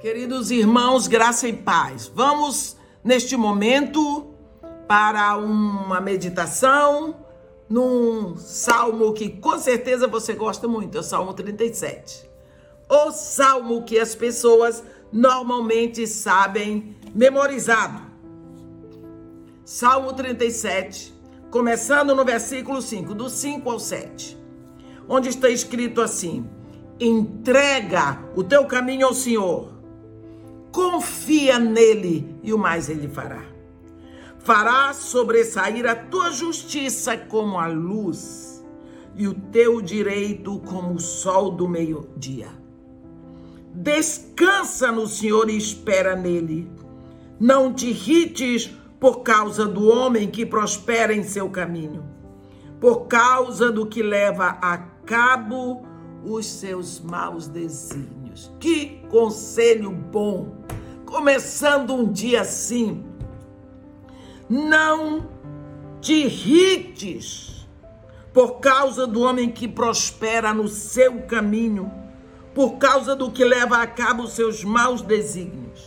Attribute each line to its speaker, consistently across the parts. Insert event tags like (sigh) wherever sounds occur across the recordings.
Speaker 1: Queridos irmãos, graça e paz. Vamos neste momento para uma meditação num salmo que com certeza você gosta muito, é o Salmo 37. O salmo que as pessoas normalmente sabem memorizado. Salmo 37, começando no versículo 5, do 5 ao 7, onde está escrito assim: Entrega o teu caminho ao Senhor, confia nele e o mais ele fará. Fará sobressair a tua justiça como a luz e o teu direito como o sol do meio-dia. Descansa no Senhor e espera nele. Não te irrites por causa do homem que prospera em seu caminho, por causa do que leva a cabo os seus maus desígnios. Que conselho bom! Começando um dia assim, não te irrites por causa do homem que prospera no seu caminho, por causa do que leva a cabo os seus maus desígnios.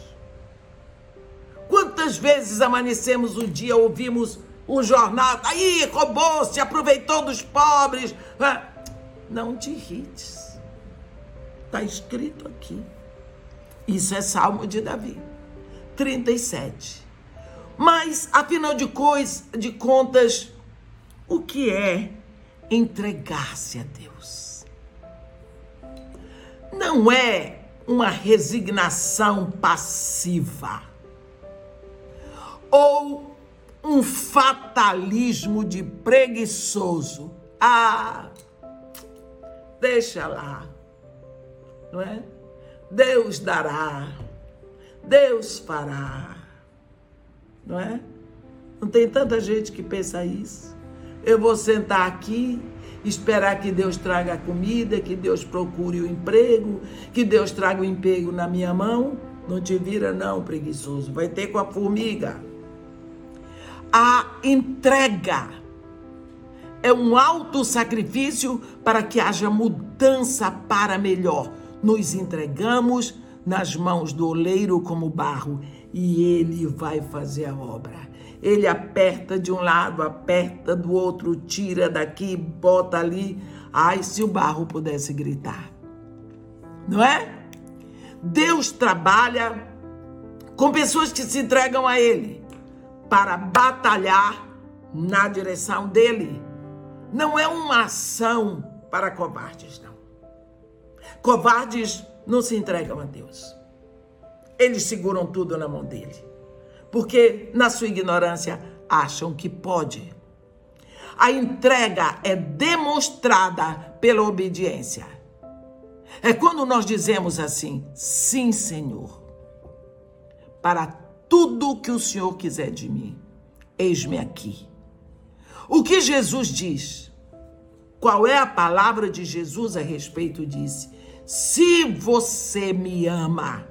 Speaker 1: Quantas vezes amanecemos o dia, ouvimos o jornal, aí roubou, se aproveitou dos pobres. Não te irrites. Está escrito aqui. Isso é Salmo de Davi, 37. Mas, afinal de, coisa, de contas, o que é entregar-se a Deus? Não é uma resignação passiva ou um fatalismo de preguiçoso. Ah, deixa lá, não é? Deus dará, Deus fará, não é? Não tem tanta gente que pensa isso. Eu vou sentar aqui, esperar que Deus traga a comida, que Deus procure o emprego, que Deus traga o emprego na minha mão. Não te vira, não, preguiçoso. Vai ter com a formiga a entrega. É um alto sacrifício para que haja mudança para melhor. Nos entregamos nas mãos do oleiro como barro e ele vai fazer a obra. Ele aperta de um lado, aperta do outro, tira daqui, bota ali. Ai, se o barro pudesse gritar. Não é? Deus trabalha com pessoas que se entregam a ele para batalhar na direção dele. Não é uma ação para covardes, não. Covardes não se entregam a Deus. Eles seguram tudo na mão dele. Porque, na sua ignorância, acham que pode. A entrega é demonstrada pela obediência. É quando nós dizemos assim: sim, Senhor, para tudo que o Senhor quiser de mim. Eis-me aqui. O que Jesus diz? Qual é a palavra de Jesus a respeito disso? Se você me ama,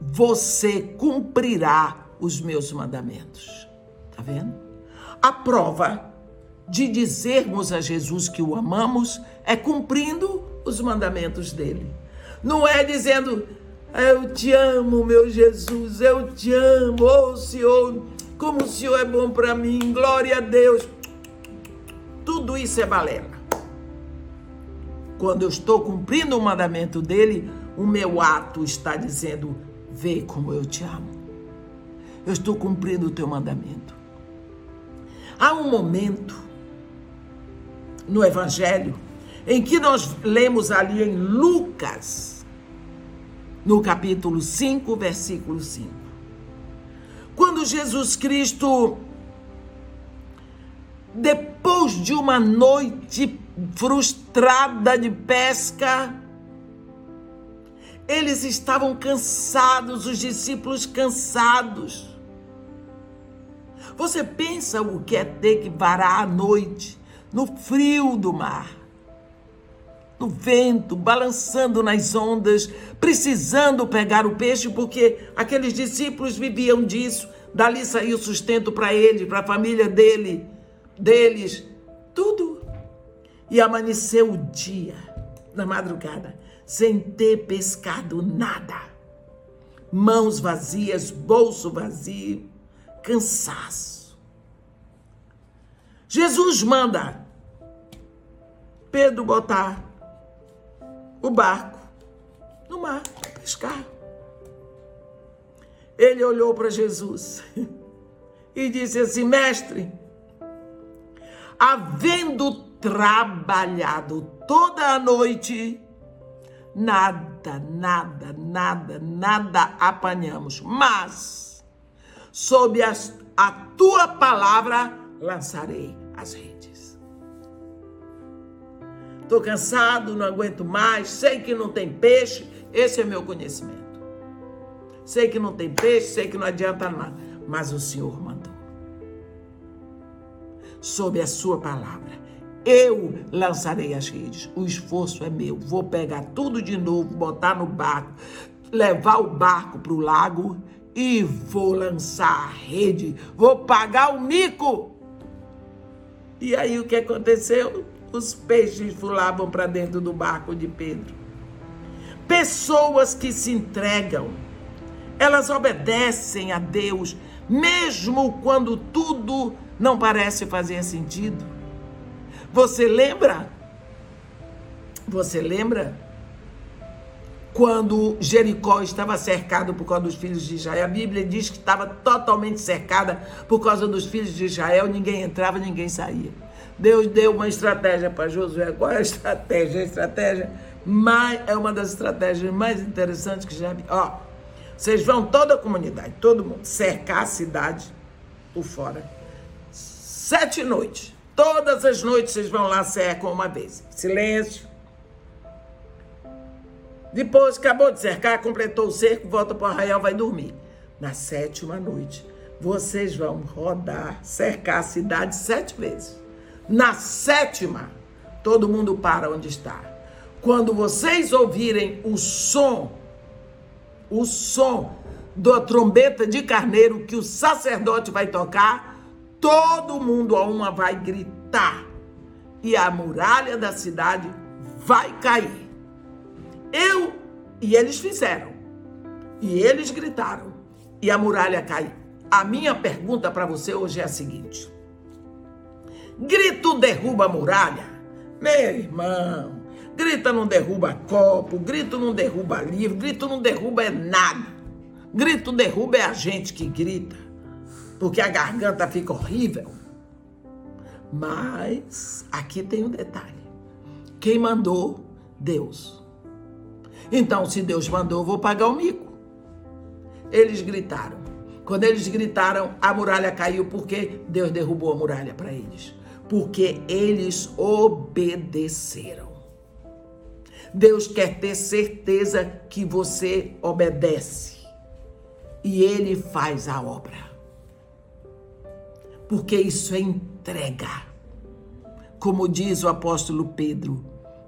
Speaker 1: você cumprirá os meus mandamentos. Tá vendo? A prova de dizermos a Jesus que o amamos é cumprindo os mandamentos dele. Não é dizendo, eu te amo, meu Jesus, eu te amo, oh Senhor, como o Senhor é bom para mim, glória a Deus. Tudo isso é balela. Quando eu estou cumprindo o mandamento dele, o meu ato está dizendo: vê como eu te amo. Eu estou cumprindo o teu mandamento. Há um momento no Evangelho em que nós lemos ali em Lucas no capítulo 5, versículo 5. Quando Jesus Cristo, depois de uma noite frustrada de pesca, eles estavam cansados, os discípulos cansados. Você pensa o que é ter que parar à noite, no frio do mar? no vento, balançando nas ondas, precisando pegar o peixe, porque aqueles discípulos viviam disso. Dali saiu sustento para eles, para a família dele, deles, tudo. E amanheceu o dia, na madrugada, sem ter pescado nada. Mãos vazias, bolso vazio, cansaço. Jesus manda Pedro botar o barco no mar para pescar. Ele olhou para Jesus (laughs) e disse assim: Mestre, havendo trabalhado toda a noite, nada, nada, nada, nada apanhamos, mas sob as, a tua palavra lançarei as redes. Estou cansado, não aguento mais, sei que não tem peixe, esse é meu conhecimento. Sei que não tem peixe, sei que não adianta nada, mas o Senhor mandou. Sob a sua palavra eu lançarei as redes. O esforço é meu. Vou pegar tudo de novo, botar no barco, levar o barco para o lago e vou lançar a rede. Vou pagar o mico. E aí o que aconteceu? Os peixes pulavam para dentro do barco de Pedro. Pessoas que se entregam, elas obedecem a Deus, mesmo quando tudo não parece fazer sentido. Você lembra? Você lembra? Quando Jericó estava cercado por causa dos filhos de Israel, a Bíblia diz que estava totalmente cercada por causa dos filhos de Israel, ninguém entrava, ninguém saía. Deus deu uma estratégia para Josué. Qual é a estratégia? A estratégia mais, é uma das estratégias mais interessantes que já. Ó, vocês vão, toda a comunidade, todo mundo, cercar a cidade por fora. Sete noites. Todas as noites vocês vão lá, cercam uma vez. Silêncio. Depois acabou de cercar, completou o cerco, volta para o arraial, vai dormir. Na sétima noite, vocês vão rodar, cercar a cidade sete vezes. Na sétima, todo mundo para onde está. Quando vocês ouvirem o som, o som da trombeta de carneiro que o sacerdote vai tocar, todo mundo a uma vai gritar e a muralha da cidade vai cair. Eu e eles fizeram. E eles gritaram e a muralha caiu. A minha pergunta para você hoje é a seguinte: Grito derruba a muralha? Meu irmão, grita não derruba copo, grito não derruba livro, grito não derruba é nada. Grito derruba é a gente que grita porque a garganta fica horrível. Mas aqui tem um detalhe: quem mandou? Deus. Então, se Deus mandou, eu vou pagar o mico. Eles gritaram. Quando eles gritaram, a muralha caiu porque Deus derrubou a muralha para eles. Porque eles obedeceram. Deus quer ter certeza que você obedece. E ele faz a obra porque isso é entrega. Como diz o apóstolo Pedro,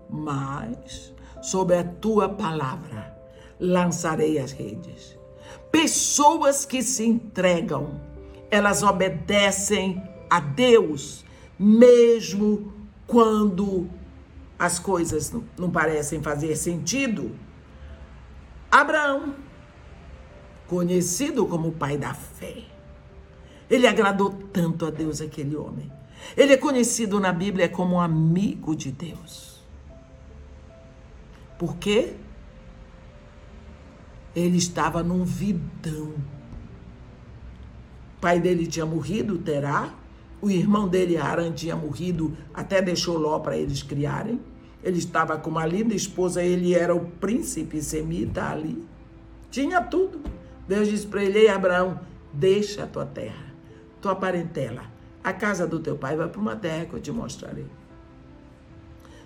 Speaker 1: mas sob a tua palavra lançarei as redes. Pessoas que se entregam, elas obedecem a Deus, mesmo quando as coisas não, não parecem fazer sentido. Abraão, conhecido como pai da fé, ele agradou tanto a Deus, aquele homem. Ele é conhecido na Bíblia como um amigo de Deus. Por quê? Ele estava num vidão. O pai dele tinha morrido, Terá. O irmão dele, Aran, tinha morrido, até deixou Ló para eles criarem. Ele estava com uma linda esposa, ele era o príncipe semita ali. Tinha tudo. Deus disse para ele: Ei, Abraão, deixa a tua terra tua parentela, a casa do teu pai, vai para uma terra que eu te mostrarei.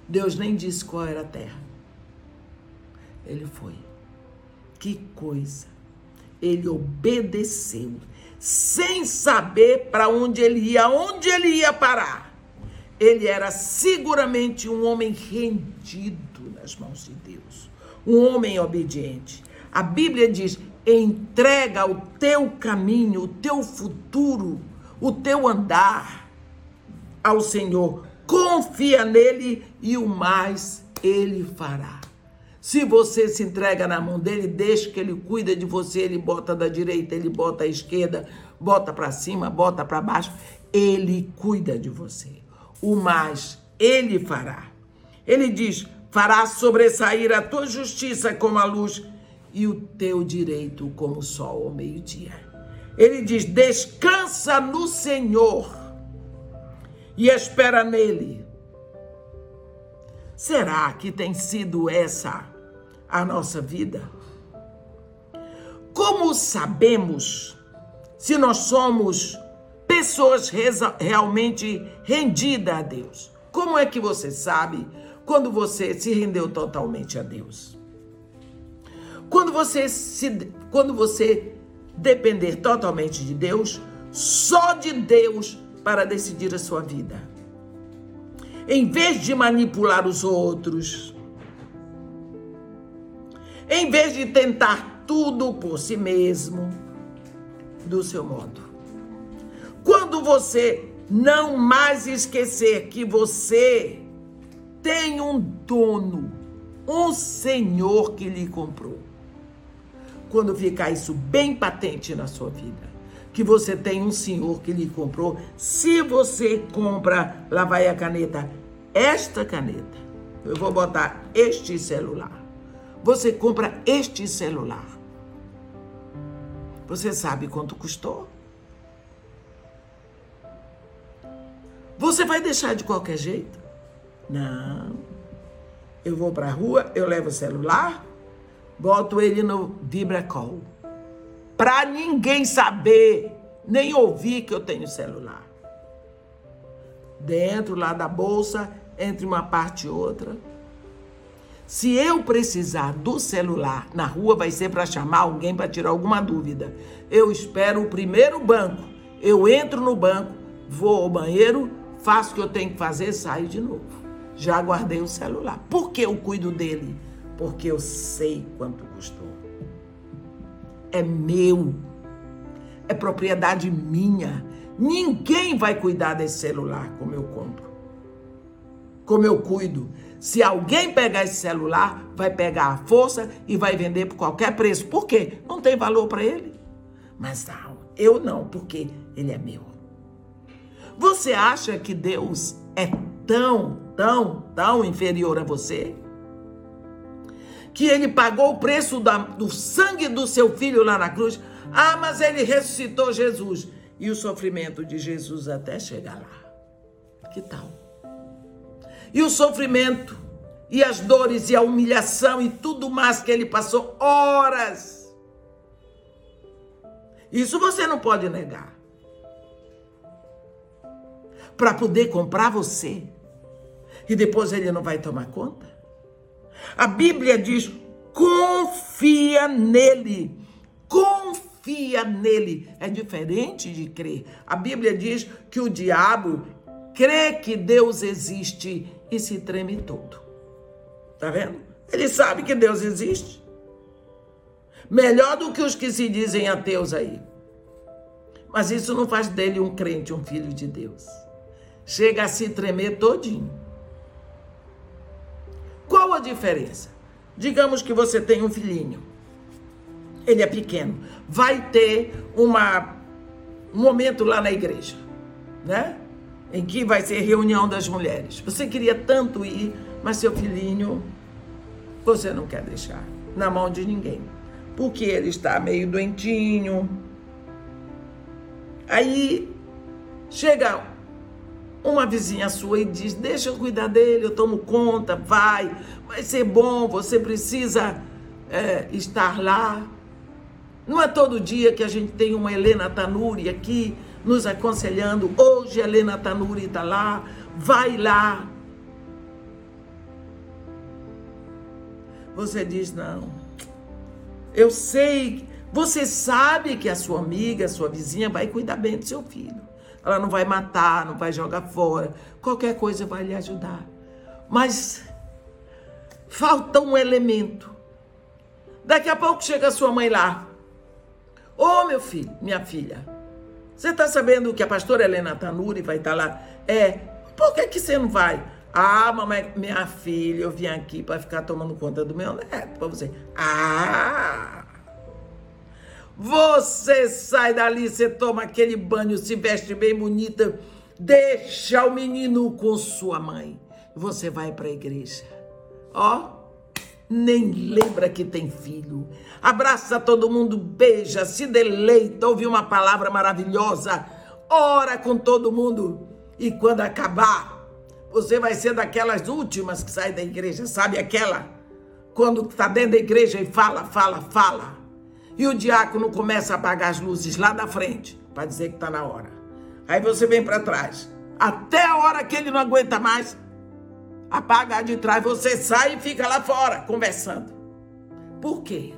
Speaker 1: Deus nem disse qual era a terra. Ele foi. Que coisa. Ele obedeceu, sem saber para onde ele ia, onde ele ia parar. Ele era seguramente um homem rendido nas mãos de Deus, um homem obediente. A Bíblia diz: entrega o teu caminho, o teu futuro, o teu andar ao Senhor. Confia nele e o mais ele fará. Se você se entrega na mão dele, deixa que ele cuida de você, ele bota da direita, ele bota à esquerda, bota para cima, bota para baixo, ele cuida de você. O mais ele fará. Ele diz: fará sobressair a tua justiça como a luz e o teu direito como o sol ao meio-dia. Ele diz: descansa no Senhor e espera nele. Será que tem sido essa a nossa vida? Como sabemos se nós somos pessoas realmente rendidas a Deus? Como é que você sabe quando você se rendeu totalmente a Deus. Quando você se quando você depender totalmente de Deus, só de Deus para decidir a sua vida. Em vez de manipular os outros, em vez de tentar tudo por si mesmo, do seu modo. Quando você não mais esquecer que você tem um dono, um senhor que lhe comprou. Quando ficar isso bem patente na sua vida, que você tem um senhor que lhe comprou, se você compra, lá vai a caneta, esta caneta, eu vou botar este celular. Você compra este celular. Você sabe quanto custou? Você vai deixar de qualquer jeito? Não. Eu vou para a rua, eu levo o celular, boto ele no vibracol. Para ninguém saber, nem ouvir que eu tenho celular. Dentro lá da bolsa, entre uma parte e outra. Se eu precisar do celular na rua, vai ser para chamar alguém para tirar alguma dúvida. Eu espero o primeiro banco. Eu entro no banco, vou ao banheiro, faço o que eu tenho que fazer, saio de novo já guardei o celular. Por que eu cuido dele? Porque eu sei quanto custou. É meu. É propriedade minha. Ninguém vai cuidar desse celular como eu compro. Como eu cuido. Se alguém pegar esse celular, vai pegar a força e vai vender por qualquer preço. Por quê? Não tem valor para ele. Mas não, eu não, porque ele é meu. Você acha que Deus é tão, tão, tão inferior a você? Que ele pagou o preço da, do sangue do seu filho lá na cruz. Ah, mas ele ressuscitou Jesus. E o sofrimento de Jesus até chegar lá. Que tal? E o sofrimento, e as dores, e a humilhação, e tudo mais que ele passou horas. Isso você não pode negar. Para poder comprar você e depois ele não vai tomar conta? A Bíblia diz: confia nele. Confia nele. É diferente de crer. A Bíblia diz que o diabo crê que Deus existe e se treme todo. Tá vendo? Ele sabe que Deus existe. Melhor do que os que se dizem ateus aí. Mas isso não faz dele um crente, um filho de Deus. Chega a se tremer todinho. Diferença? Digamos que você tem um filhinho. Ele é pequeno. Vai ter uma, um momento lá na igreja, né? Em que vai ser reunião das mulheres. Você queria tanto ir, mas seu filhinho você não quer deixar na mão de ninguém. Porque ele está meio doentinho. Aí chega uma vizinha sua e diz: Deixa eu cuidar dele, eu tomo conta, vai, vai ser bom, você precisa é, estar lá. Não é todo dia que a gente tem uma Helena Tanuri aqui nos aconselhando. Hoje a Helena Tanuri está lá, vai lá. Você diz: Não, eu sei, você sabe que a sua amiga, a sua vizinha vai cuidar bem do seu filho. Ela não vai matar, não vai jogar fora. Qualquer coisa vai lhe ajudar. Mas falta um elemento. Daqui a pouco chega a sua mãe lá. Ô oh, meu filho, minha filha, você está sabendo que a pastora Helena Tanuri vai estar tá lá? É, por que, que você não vai? Ah, mamãe, minha filha, eu vim aqui para ficar tomando conta do meu neto, para você. Ah! Você sai dali, você toma aquele banho, se veste bem bonita, deixa o menino com sua mãe. Você vai para a igreja. Ó, nem lembra que tem filho. Abraça todo mundo, beija, se deleita, ouve uma palavra maravilhosa, ora com todo mundo. E quando acabar, você vai ser daquelas últimas que sai da igreja, sabe aquela? Quando está dentro da igreja e fala, fala, fala. E o diácono começa a apagar as luzes lá da frente, para dizer que está na hora. Aí você vem para trás. Até a hora que ele não aguenta mais, apaga de trás, você sai e fica lá fora conversando. Por quê?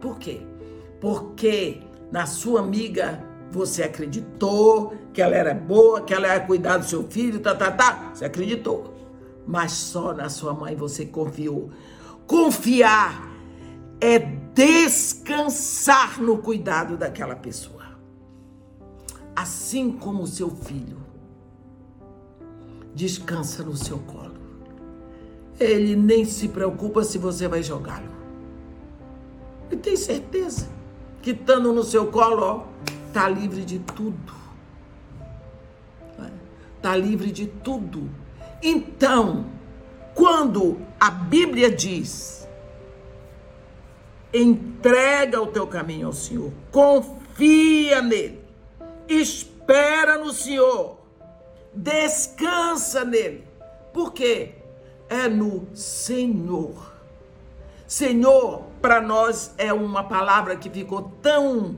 Speaker 1: Por quê? Porque na sua amiga você acreditou que ela era boa, que ela ia cuidar do seu filho, tá, tá, tá. Você acreditou. Mas só na sua mãe você confiou. Confiar é descansar no cuidado daquela pessoa. Assim como o seu filho descansa no seu colo. Ele nem se preocupa se você vai jogá-lo. E tem certeza que estando no seu colo, ó, tá livre de tudo. Tá livre de tudo. Então, quando a Bíblia diz: entrega o teu caminho ao Senhor, confia nele, espera no Senhor, descansa nele. Por quê? É no Senhor. Senhor, para nós é uma palavra que ficou tão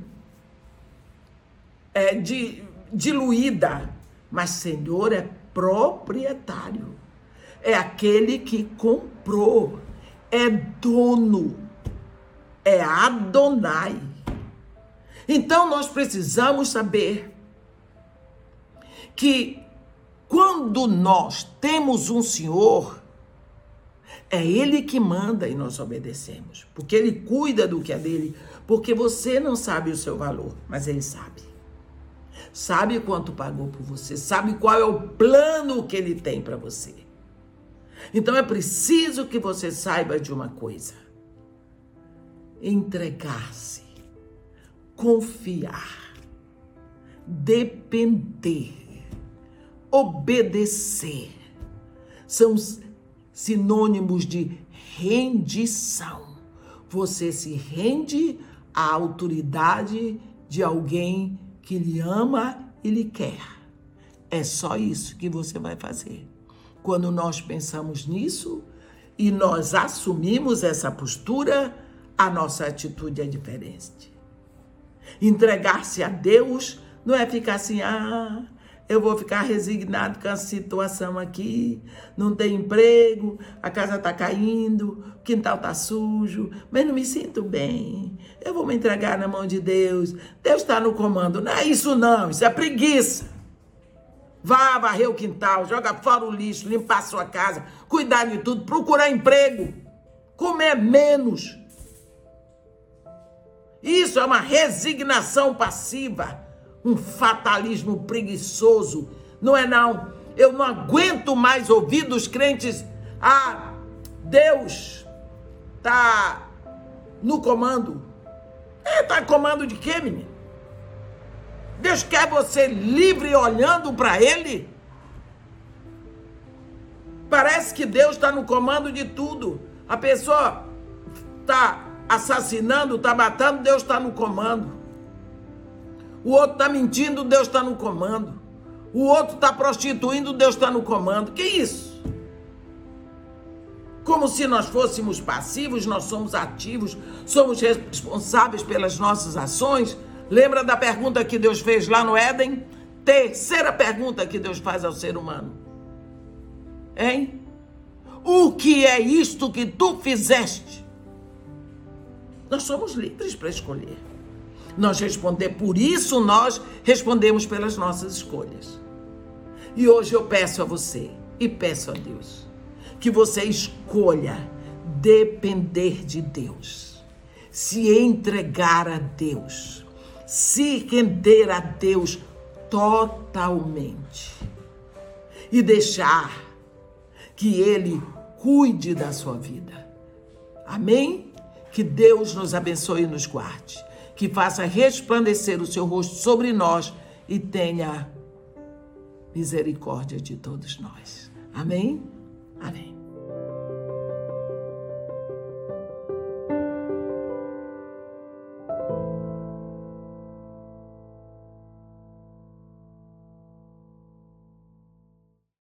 Speaker 1: é, de, diluída, mas Senhor é proprietário, é aquele que comprou, é dono, é Adonai. Então nós precisamos saber que quando nós temos um Senhor, é Ele que manda e nós obedecemos, porque Ele cuida do que é dele, porque você não sabe o seu valor, mas Ele sabe sabe quanto pagou por você, sabe qual é o plano que ele tem para você. Então é preciso que você saiba de uma coisa: entregar-se, confiar, depender, obedecer. São sinônimos de rendição. Você se rende à autoridade de alguém que lhe ama e lhe quer. É só isso que você vai fazer. Quando nós pensamos nisso e nós assumimos essa postura, a nossa atitude é diferente. Entregar-se a Deus não é ficar assim, ah, eu vou ficar resignado com a situação aqui, não tem emprego, a casa está caindo, o quintal está sujo, mas não me sinto bem. Eu vou me entregar na mão de Deus. Deus está no comando. Não é isso não, isso é preguiça. Vá varrer o quintal, joga fora o lixo, limpar a sua casa, cuidar de tudo, procurar emprego, comer menos. Isso é uma resignação passiva um fatalismo preguiçoso. Não é não. Eu não aguento mais ouvir dos crentes, ah, Deus tá no comando. É, tá comando de quê, menino? Deus quer você livre olhando para ele? Parece que Deus está no comando de tudo. A pessoa está assassinando, está matando, Deus está no comando. O outro está mentindo, Deus está no comando. O outro está prostituindo, Deus está no comando. Que isso? Como se nós fôssemos passivos, nós somos ativos, somos responsáveis pelas nossas ações. Lembra da pergunta que Deus fez lá no Éden? Terceira pergunta que Deus faz ao ser humano. Hein? O que é isto que tu fizeste? Nós somos livres para escolher nós responder. Por isso nós respondemos pelas nossas escolhas. E hoje eu peço a você e peço a Deus que você escolha depender de Deus, se entregar a Deus, se render a Deus totalmente e deixar que Ele cuide da sua vida. Amém? Que Deus nos abençoe e nos guarde. Que faça resplandecer o seu rosto sobre nós e tenha misericórdia de todos nós. Amém? Amém.